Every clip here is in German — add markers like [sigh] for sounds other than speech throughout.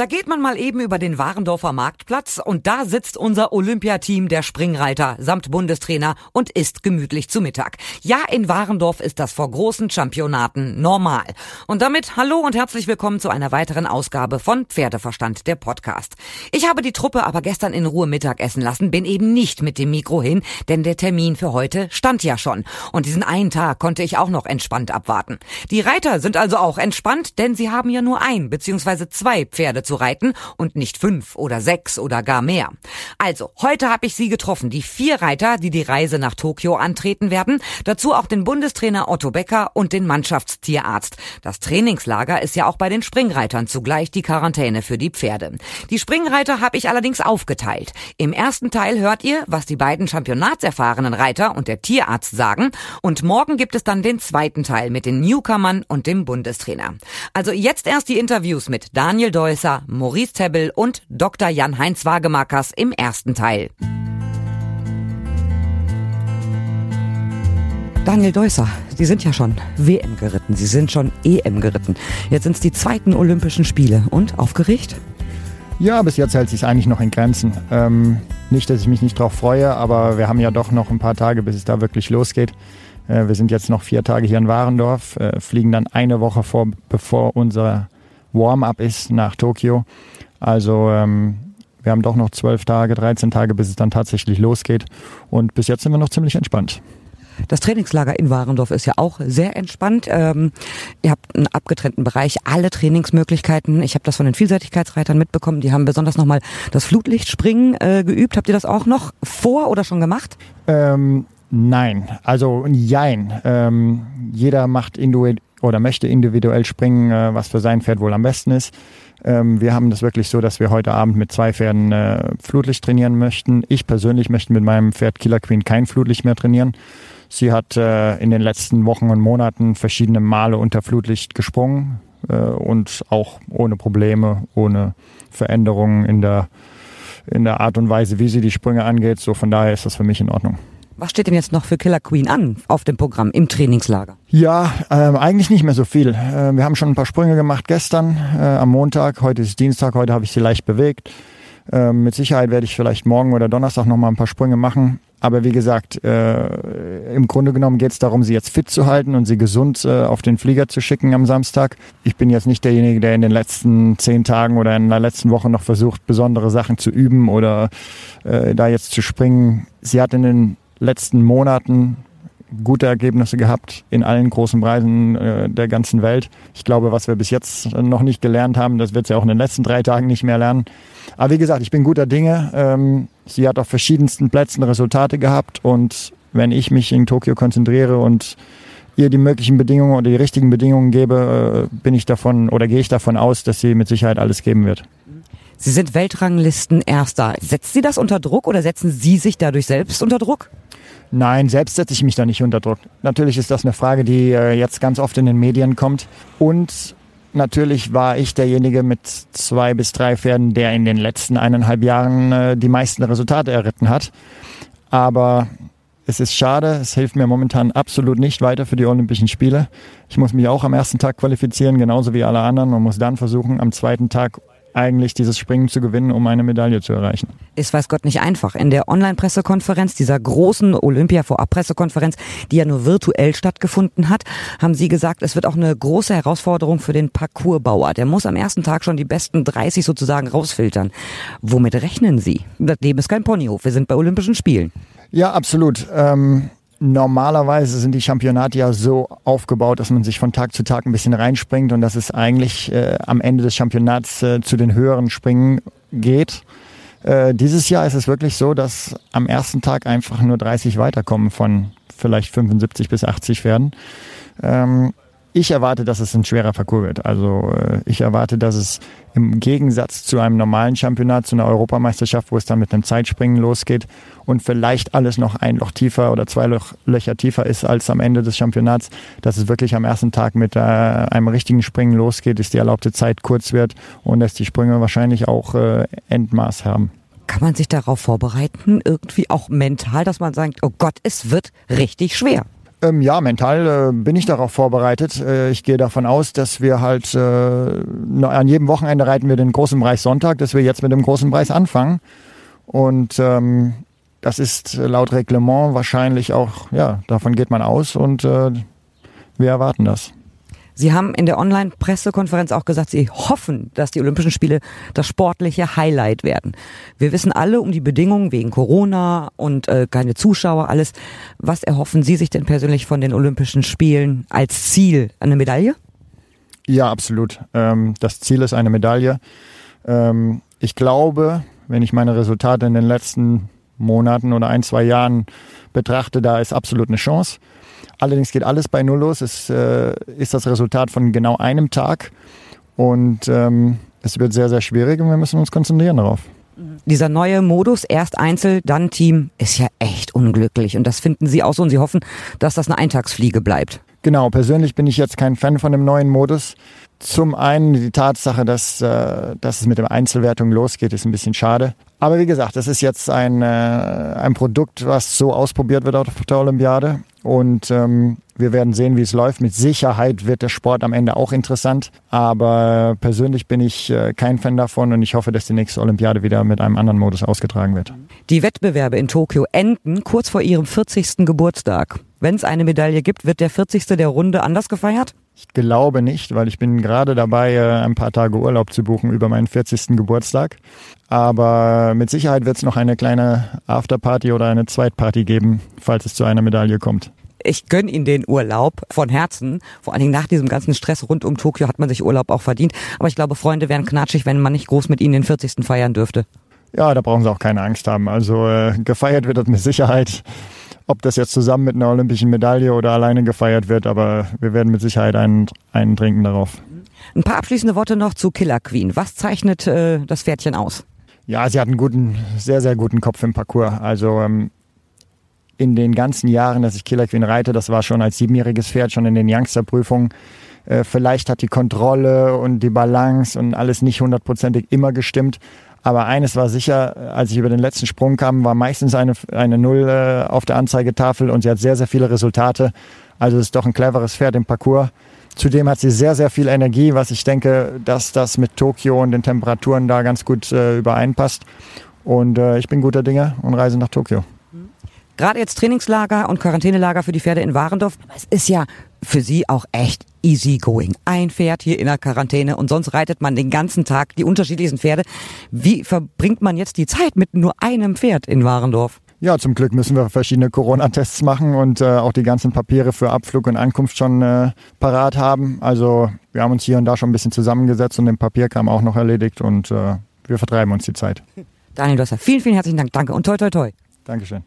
Da geht man mal eben über den Warendorfer Marktplatz und da sitzt unser Olympiateam der Springreiter samt Bundestrainer und isst gemütlich zu Mittag. Ja, in Warendorf ist das vor großen Championaten normal. Und damit hallo und herzlich willkommen zu einer weiteren Ausgabe von Pferdeverstand, der Podcast. Ich habe die Truppe aber gestern in Ruhe Mittagessen lassen, bin eben nicht mit dem Mikro hin, denn der Termin für heute stand ja schon. Und diesen einen Tag konnte ich auch noch entspannt abwarten. Die Reiter sind also auch entspannt, denn sie haben ja nur ein bzw. zwei Pferde zu reiten und nicht fünf oder sechs oder gar mehr. Also, heute habe ich Sie getroffen, die vier Reiter, die die Reise nach Tokio antreten werden, dazu auch den Bundestrainer Otto Becker und den Mannschaftstierarzt. Das Trainingslager ist ja auch bei den Springreitern zugleich die Quarantäne für die Pferde. Die Springreiter habe ich allerdings aufgeteilt. Im ersten Teil hört ihr, was die beiden championatserfahrenen Reiter und der Tierarzt sagen und morgen gibt es dann den zweiten Teil mit den Newcomern und dem Bundestrainer. Also jetzt erst die Interviews mit Daniel Deusser, Maurice Tebbel und Dr. Jan-Heinz Wagemakers im ersten Teil. Daniel Deusser, Sie sind ja schon WM geritten, Sie sind schon EM geritten. Jetzt sind es die zweiten Olympischen Spiele. Und aufgeregt? Ja, bis jetzt hält sich eigentlich noch in Grenzen. Ähm, nicht, dass ich mich nicht drauf freue, aber wir haben ja doch noch ein paar Tage, bis es da wirklich losgeht. Äh, wir sind jetzt noch vier Tage hier in Warendorf, äh, fliegen dann eine Woche vor, bevor unser Warm-up ist nach Tokio. Also ähm, wir haben doch noch zwölf Tage, 13 Tage, bis es dann tatsächlich losgeht. Und bis jetzt sind wir noch ziemlich entspannt. Das Trainingslager in Warendorf ist ja auch sehr entspannt. Ähm, ihr habt einen abgetrennten Bereich, alle Trainingsmöglichkeiten. Ich habe das von den Vielseitigkeitsreitern mitbekommen. Die haben besonders nochmal das Flutlichtspringen äh, geübt. Habt ihr das auch noch vor oder schon gemacht? Ähm, nein, also jein. Ähm, jeder macht individuell oder möchte individuell springen, äh, was für sein Pferd wohl am besten ist. Ähm, wir haben das wirklich so, dass wir heute Abend mit zwei Pferden äh, Flutlicht trainieren möchten. Ich persönlich möchte mit meinem Pferd Killer Queen kein Flutlicht mehr trainieren. Sie hat äh, in den letzten Wochen und Monaten verschiedene Male unter Flutlicht gesprungen äh, und auch ohne Probleme, ohne Veränderungen in der, in der Art und Weise, wie sie die Sprünge angeht. So von daher ist das für mich in Ordnung. Was steht denn jetzt noch für Killer Queen an auf dem Programm im Trainingslager? Ja, ähm, eigentlich nicht mehr so viel. Äh, wir haben schon ein paar Sprünge gemacht gestern äh, am Montag. Heute ist Dienstag, heute habe ich sie leicht bewegt. Äh, mit Sicherheit werde ich vielleicht morgen oder Donnerstag noch mal ein paar Sprünge machen. Aber wie gesagt, äh, im Grunde genommen geht es darum, sie jetzt fit zu halten und sie gesund äh, auf den Flieger zu schicken am Samstag. Ich bin jetzt nicht derjenige, der in den letzten zehn Tagen oder in der letzten Woche noch versucht, besondere Sachen zu üben oder äh, da jetzt zu springen. Sie hat in den letzten Monaten gute Ergebnisse gehabt in allen großen Preisen äh, der ganzen Welt. Ich glaube, was wir bis jetzt noch nicht gelernt haben, das wird sie auch in den letzten drei Tagen nicht mehr lernen. Aber wie gesagt, ich bin guter Dinge. Ähm, sie hat auf verschiedensten Plätzen Resultate gehabt und wenn ich mich in Tokio konzentriere und ihr die möglichen Bedingungen oder die richtigen Bedingungen gebe, äh, bin ich davon oder gehe ich davon aus, dass sie mit Sicherheit alles geben wird. Sie sind Weltranglisten Erster. Setzt Sie das unter Druck oder setzen Sie sich dadurch selbst unter Druck? Nein, selbst setze ich mich da nicht unter Druck. Natürlich ist das eine Frage, die äh, jetzt ganz oft in den Medien kommt. Und natürlich war ich derjenige mit zwei bis drei Pferden, der in den letzten eineinhalb Jahren äh, die meisten Resultate erritten hat. Aber es ist schade, es hilft mir momentan absolut nicht weiter für die Olympischen Spiele. Ich muss mich auch am ersten Tag qualifizieren, genauso wie alle anderen und muss dann versuchen, am zweiten Tag eigentlich dieses Springen zu gewinnen, um eine Medaille zu erreichen. Ist weiß Gott nicht einfach. In der Online-Pressekonferenz, dieser großen Olympia-Vorab-Pressekonferenz, die ja nur virtuell stattgefunden hat, haben Sie gesagt, es wird auch eine große Herausforderung für den Parcoursbauer. Der muss am ersten Tag schon die besten 30 sozusagen rausfiltern. Womit rechnen Sie? Das Leben ist kein Ponyhof. Wir sind bei Olympischen Spielen. Ja, absolut. Ähm Normalerweise sind die Championate ja so aufgebaut, dass man sich von Tag zu Tag ein bisschen reinspringt und dass es eigentlich äh, am Ende des Championats äh, zu den höheren Springen geht. Äh, dieses Jahr ist es wirklich so, dass am ersten Tag einfach nur 30 weiterkommen von vielleicht 75 bis 80 werden. Ähm, ich erwarte, dass es ein schwerer Parcours wird. Also äh, ich erwarte, dass es im Gegensatz zu einem normalen Championat, zu einer Europameisterschaft, wo es dann mit einem Zeitspringen losgeht und vielleicht alles noch ein Loch tiefer oder zwei Loch, Löcher tiefer ist als am Ende des Championats, dass es wirklich am ersten Tag mit äh, einem richtigen Springen losgeht, dass die erlaubte Zeit kurz wird und dass die Sprünge wahrscheinlich auch äh, Endmaß haben. Kann man sich darauf vorbereiten, irgendwie auch mental, dass man sagt, oh Gott, es wird richtig schwer? Ähm, ja, mental äh, bin ich darauf vorbereitet. Äh, ich gehe davon aus, dass wir halt äh, an jedem Wochenende reiten wir den großen Preis Sonntag, dass wir jetzt mit dem großen Preis anfangen. Und ähm, das ist laut Reglement wahrscheinlich auch, ja, davon geht man aus und äh, wir erwarten das. Sie haben in der Online-Pressekonferenz auch gesagt, Sie hoffen, dass die Olympischen Spiele das sportliche Highlight werden. Wir wissen alle um die Bedingungen wegen Corona und äh, keine Zuschauer, alles. Was erhoffen Sie sich denn persönlich von den Olympischen Spielen als Ziel? Eine Medaille? Ja, absolut. Ähm, das Ziel ist eine Medaille. Ähm, ich glaube, wenn ich meine Resultate in den letzten Monaten oder ein, zwei Jahren betrachte, da ist absolut eine Chance. Allerdings geht alles bei Null los. Es äh, ist das Resultat von genau einem Tag und ähm, es wird sehr, sehr schwierig und wir müssen uns konzentrieren darauf. Dieser neue Modus, erst Einzel, dann Team, ist ja echt unglücklich. Und das finden Sie auch so und Sie hoffen, dass das eine Eintagsfliege bleibt. Genau, persönlich bin ich jetzt kein Fan von dem neuen Modus. Zum einen die Tatsache, dass, äh, dass es mit der Einzelwertung losgeht, ist ein bisschen schade. Aber wie gesagt, das ist jetzt ein, äh, ein Produkt, was so ausprobiert wird auf der Olympiade. Und ähm, wir werden sehen, wie es läuft. Mit Sicherheit wird der Sport am Ende auch interessant. Aber persönlich bin ich äh, kein Fan davon und ich hoffe, dass die nächste Olympiade wieder mit einem anderen Modus ausgetragen wird. Die Wettbewerbe in Tokio enden kurz vor ihrem 40. Geburtstag. Wenn es eine Medaille gibt, wird der 40. der Runde anders gefeiert? Ich glaube nicht, weil ich bin gerade dabei, äh, ein paar Tage Urlaub zu buchen über meinen 40. Geburtstag. Aber mit Sicherheit wird es noch eine kleine Afterparty oder eine Zweitparty geben, falls es zu einer Medaille kommt. Ich gönne Ihnen den Urlaub von Herzen. Vor allen Dingen nach diesem ganzen Stress rund um Tokio hat man sich Urlaub auch verdient. Aber ich glaube, Freunde wären knatschig, wenn man nicht groß mit Ihnen den 40. feiern dürfte. Ja, da brauchen Sie auch keine Angst haben. Also äh, gefeiert wird das mit Sicherheit ob das jetzt zusammen mit einer olympischen Medaille oder alleine gefeiert wird, aber wir werden mit Sicherheit einen, einen trinken darauf. Ein paar abschließende Worte noch zu Killer Queen. Was zeichnet äh, das Pferdchen aus? Ja, sie hat einen guten, sehr, sehr guten Kopf im Parcours. Also ähm, in den ganzen Jahren, dass ich Killer Queen reite, das war schon als siebenjähriges Pferd, schon in den Youngster-Prüfungen. Äh, vielleicht hat die Kontrolle und die Balance und alles nicht hundertprozentig immer gestimmt. Aber eines war sicher, als ich über den letzten Sprung kam, war meistens eine, eine Null äh, auf der Anzeigetafel und sie hat sehr, sehr viele Resultate. Also es ist doch ein cleveres Pferd im Parcours. Zudem hat sie sehr, sehr viel Energie, was ich denke, dass das mit Tokio und den Temperaturen da ganz gut äh, übereinpasst. Und äh, ich bin guter Dinge und reise nach Tokio. Gerade jetzt Trainingslager und Quarantänelager für die Pferde in Warendorf. Es ist ja für Sie auch echt easy going. Ein Pferd hier in der Quarantäne und sonst reitet man den ganzen Tag die unterschiedlichsten Pferde. Wie verbringt man jetzt die Zeit mit nur einem Pferd in Warendorf? Ja, zum Glück müssen wir verschiedene Corona-Tests machen und äh, auch die ganzen Papiere für Abflug und Ankunft schon äh, parat haben. Also wir haben uns hier und da schon ein bisschen zusammengesetzt und den Papierkram auch noch erledigt und äh, wir vertreiben uns die Zeit. Daniel Dosser, vielen, vielen herzlichen Dank. Danke und toi, toi, toi. Dankeschön.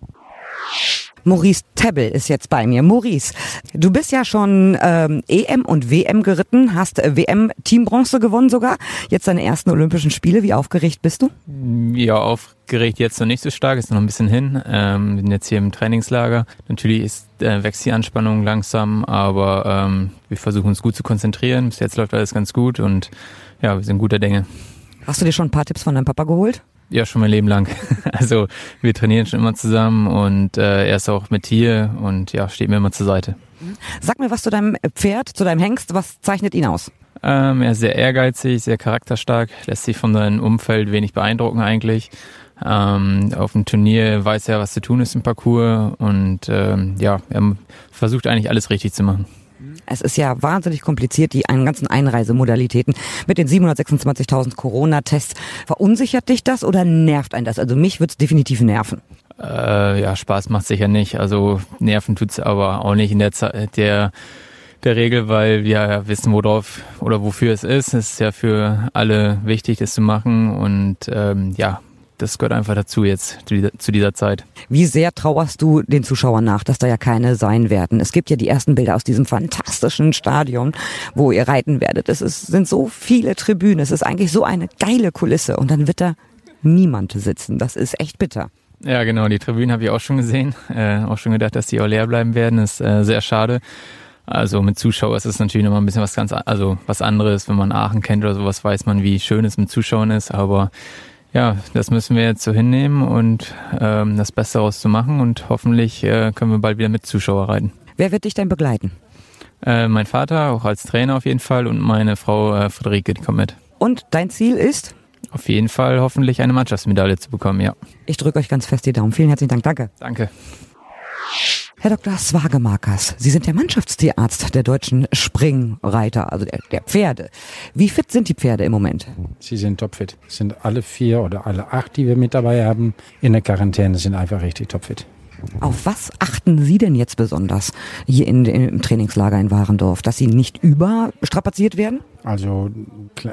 Maurice Tebbel ist jetzt bei mir. Maurice, du bist ja schon ähm, EM und WM geritten, hast äh, WM Teambronze gewonnen sogar. Jetzt deine ersten Olympischen Spiele. Wie aufgeregt bist du? Ja, aufgeregt jetzt noch nicht so stark, ist noch ein bisschen hin. Ähm, wir sind jetzt hier im Trainingslager. Natürlich ist, äh, wächst die Anspannung langsam, aber ähm, wir versuchen uns gut zu konzentrieren. Bis jetzt läuft alles ganz gut und ja, wir sind guter Dinge. Hast du dir schon ein paar Tipps von deinem Papa geholt? Ja, schon mein Leben lang. [laughs] Also wir trainieren schon immer zusammen und äh, er ist auch mit hier und ja, steht mir immer zur Seite. Sag mir was zu deinem Pferd, zu deinem Hengst, was zeichnet ihn aus? Ähm, er ist sehr ehrgeizig, sehr charakterstark, lässt sich von seinem Umfeld wenig beeindrucken eigentlich. Ähm, auf dem Turnier weiß er, was zu tun ist im Parcours und ähm, ja, er versucht eigentlich alles richtig zu machen. Es ist ja wahnsinnig kompliziert, die ganzen Einreisemodalitäten mit den 726.000 Corona-Tests. Verunsichert dich das oder nervt ein das? Also mich wird es definitiv nerven. Äh, ja, Spaß macht sicher nicht. Also nerven tut's aber auch nicht in der Zeit der der Regel, weil wir ja wissen, worauf oder wofür es ist. Es ist ja für alle wichtig, das zu machen und ähm, ja, das gehört einfach dazu jetzt zu dieser Zeit. Wie sehr trauerst du den Zuschauern nach, dass da ja keine sein werden? Es gibt ja die ersten Bilder aus diesem fantastischen Stadion, wo ihr reiten werdet. Es ist, sind so viele Tribünen. Es ist eigentlich so eine geile Kulisse und dann wird da niemand sitzen. Das ist echt bitter. Ja, genau. Die Tribünen habe ich auch schon gesehen. [laughs] Äh, auch schon gedacht, dass die auch leer bleiben werden. Das ist äh, sehr schade. Also mit Zuschauern ist es natürlich nochmal ein bisschen was ganz, also was anderes. Wenn man Aachen kennt oder sowas, weiß man, wie schön es mit Zuschauern ist. Aber ja, das müssen wir jetzt so hinnehmen und ähm, das Beste daraus zu machen und hoffentlich äh, können wir bald wieder mit Zuschauer reiten. Wer wird dich denn begleiten? Äh, mein Vater, auch als Trainer auf jeden Fall, und meine Frau äh, Friederike, die kommt mit. Und dein Ziel ist? Auf jeden Fall hoffentlich eine Mannschaftsmedaille zu bekommen, ja. Ich drücke euch ganz fest die Daumen. Vielen herzlichen Dank. Danke. Danke. Herr Dr. Swagemakers, Sie sind der Mannschaftstierarzt der deutschen Springreiter, also der, der, Pferde. Wie fit sind die Pferde im Moment? Sie sind topfit. Sind alle vier oder alle acht, die wir mit dabei haben, in der Quarantäne, sind einfach richtig topfit. Auf was achten Sie denn jetzt besonders hier in, im Trainingslager in Warendorf, dass Sie nicht überstrapaziert werden? Also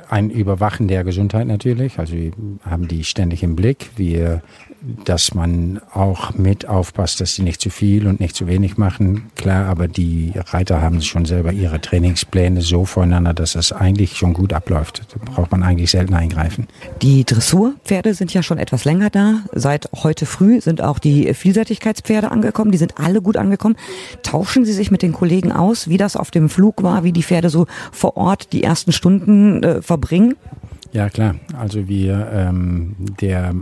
ein Überwachen der Gesundheit natürlich. Also wir haben die ständig im Blick. Wir dass man auch mit aufpasst, dass sie nicht zu viel und nicht zu wenig machen. Klar, aber die Reiter haben schon selber ihre Trainingspläne so voneinander, dass es eigentlich schon gut abläuft. Da braucht man eigentlich selten eingreifen. Die Dressurpferde sind ja schon etwas länger da. Seit heute früh sind auch die Vielseitigkeitspferde angekommen. Die sind alle gut angekommen. Tauschen Sie sich mit den Kollegen aus, wie das auf dem Flug war, wie die Pferde so vor Ort die ersten Stunden äh, verbringen? Ja, klar. Also wir, ähm, der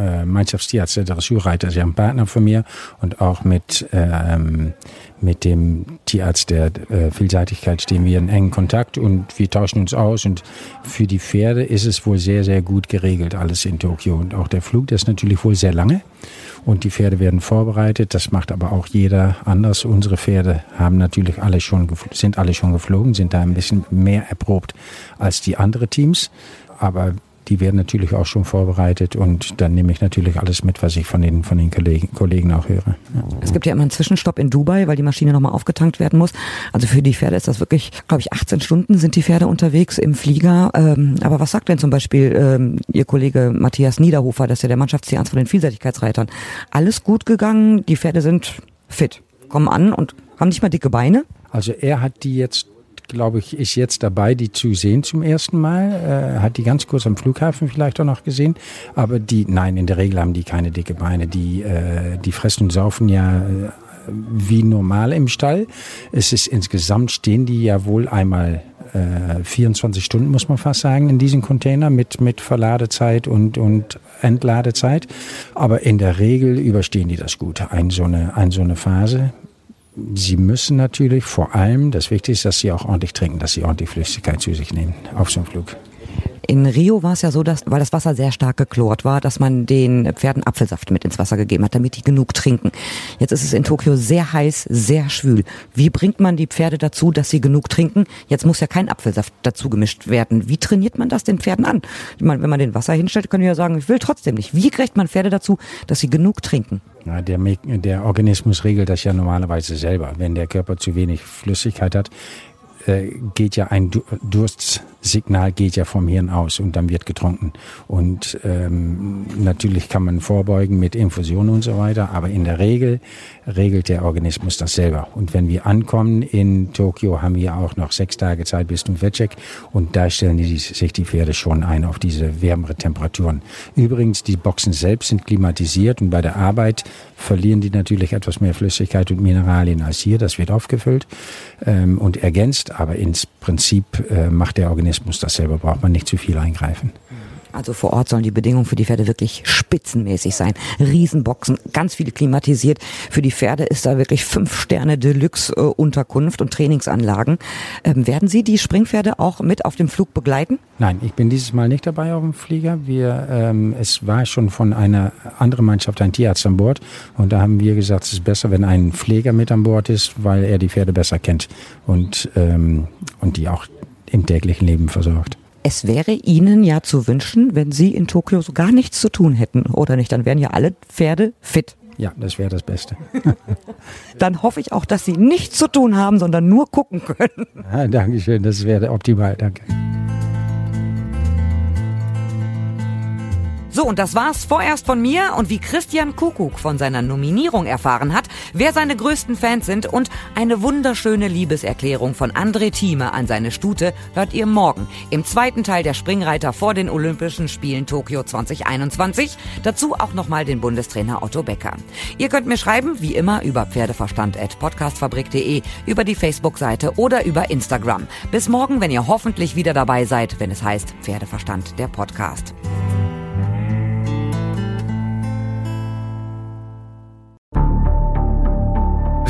äh, Mannschaftstierarzt der Dressurreiter ist ja ein Partner von mir und auch mit, ähm, mit dem Tierarzt der äh, Vielseitigkeit stehen wir in engen Kontakt und wir tauschen uns aus und für die Pferde ist es wohl sehr, sehr gut geregelt alles in Tokio und auch der Flug, der ist natürlich wohl sehr lange und die Pferde werden vorbereitet. Das macht aber auch jeder anders. Unsere Pferde haben natürlich alle schon, sind alle schon geflogen, sind da ein bisschen mehr erprobt als die anderen Teams. Aber die werden natürlich auch schon vorbereitet und dann nehme ich natürlich alles mit, was ich von den, von den Kollegen, Kollegen auch höre. Ja. Es gibt ja immer einen Zwischenstopp in Dubai, weil die Maschine nochmal aufgetankt werden muss. Also für die Pferde ist das wirklich, glaube ich, 18 Stunden sind die Pferde unterwegs im Flieger. Ähm, aber was sagt denn zum Beispiel ähm, Ihr Kollege Matthias Niederhofer, das ist ja der Mannschaftstierarzt von den Vielseitigkeitsreitern? Alles gut gegangen, die Pferde sind fit, kommen an und haben nicht mal dicke Beine? Also er hat die jetzt glaube ich, ist jetzt dabei, die zu sehen zum ersten Mal. Äh, hat die ganz kurz am Flughafen vielleicht auch noch gesehen. Aber die, nein, in der Regel haben die keine dicke Beine. Die, äh, die fressen und saufen ja äh, wie normal im Stall. Es ist insgesamt stehen die ja wohl einmal äh, 24 Stunden, muss man fast sagen, in diesem Container mit, mit Verladezeit und, und Entladezeit. Aber in der Regel überstehen die das gut, ein so eine, ein so eine Phase. Sie müssen natürlich vor allem, das Wichtigste ist, dass Sie auch ordentlich trinken, dass Sie ordentlich Flüssigkeit zu sich nehmen auf so einem Flug. In Rio war es ja so, dass, weil das Wasser sehr stark geklort war, dass man den Pferden Apfelsaft mit ins Wasser gegeben hat, damit die genug trinken. Jetzt ist es in Tokio sehr heiß, sehr schwül. Wie bringt man die Pferde dazu, dass sie genug trinken? Jetzt muss ja kein Apfelsaft dazu gemischt werden. Wie trainiert man das den Pferden an? Ich meine, wenn man den Wasser hinstellt, können wir ja sagen, ich will trotzdem nicht. Wie kriegt man Pferde dazu, dass sie genug trinken? Ja, der, der Organismus regelt das ja normalerweise selber. Wenn der Körper zu wenig Flüssigkeit hat, äh, geht ja ein Durstsignal geht ja vom Hirn aus und dann wird getrunken. Und ähm, natürlich kann man vorbeugen mit Infusionen und so weiter, aber in der Regel regelt der Organismus das selber. Und wenn wir ankommen in Tokio, haben wir auch noch sechs Tage Zeit bis zum Wettcheck und da stellen die, sich die Pferde schon ein auf diese wärmere Temperaturen. Übrigens, die Boxen selbst sind klimatisiert und bei der Arbeit verlieren die natürlich etwas mehr Flüssigkeit und Mineralien als hier. Das wird aufgefüllt ähm, und ergänzt, aber ins Prinzip äh, macht der Organismus das selber, braucht man nicht zu viel eingreifen. Also vor Ort sollen die Bedingungen für die Pferde wirklich spitzenmäßig sein. Riesenboxen, ganz viele klimatisiert. Für die Pferde ist da wirklich fünf Sterne Deluxe äh, Unterkunft und Trainingsanlagen. Ähm, werden Sie die Springpferde auch mit auf dem Flug begleiten? Nein, ich bin dieses Mal nicht dabei auf dem Flieger. Wir, ähm, es war schon von einer anderen Mannschaft ein Tierarzt an Bord und da haben wir gesagt, es ist besser, wenn ein Pfleger mit an Bord ist, weil er die Pferde besser kennt und, ähm, und die auch im täglichen Leben versorgt. Es wäre Ihnen ja zu wünschen, wenn Sie in Tokio so gar nichts zu tun hätten, oder nicht? Dann wären ja alle Pferde fit. Ja, das wäre das Beste. [laughs] Dann hoffe ich auch, dass Sie nichts zu tun haben, sondern nur gucken können. Ja, Dankeschön, das wäre optimal. Danke. So, und das war's vorerst von mir und wie Christian Kuckuck von seiner Nominierung erfahren hat, wer seine größten Fans sind und eine wunderschöne Liebeserklärung von André Thieme an seine Stute hört ihr morgen im zweiten Teil der Springreiter vor den Olympischen Spielen Tokio 2021. Dazu auch nochmal den Bundestrainer Otto Becker. Ihr könnt mir schreiben, wie immer, über pferdeverstand.podcastfabrik.de, über die Facebook-Seite oder über Instagram. Bis morgen, wenn ihr hoffentlich wieder dabei seid, wenn es heißt Pferdeverstand, der Podcast.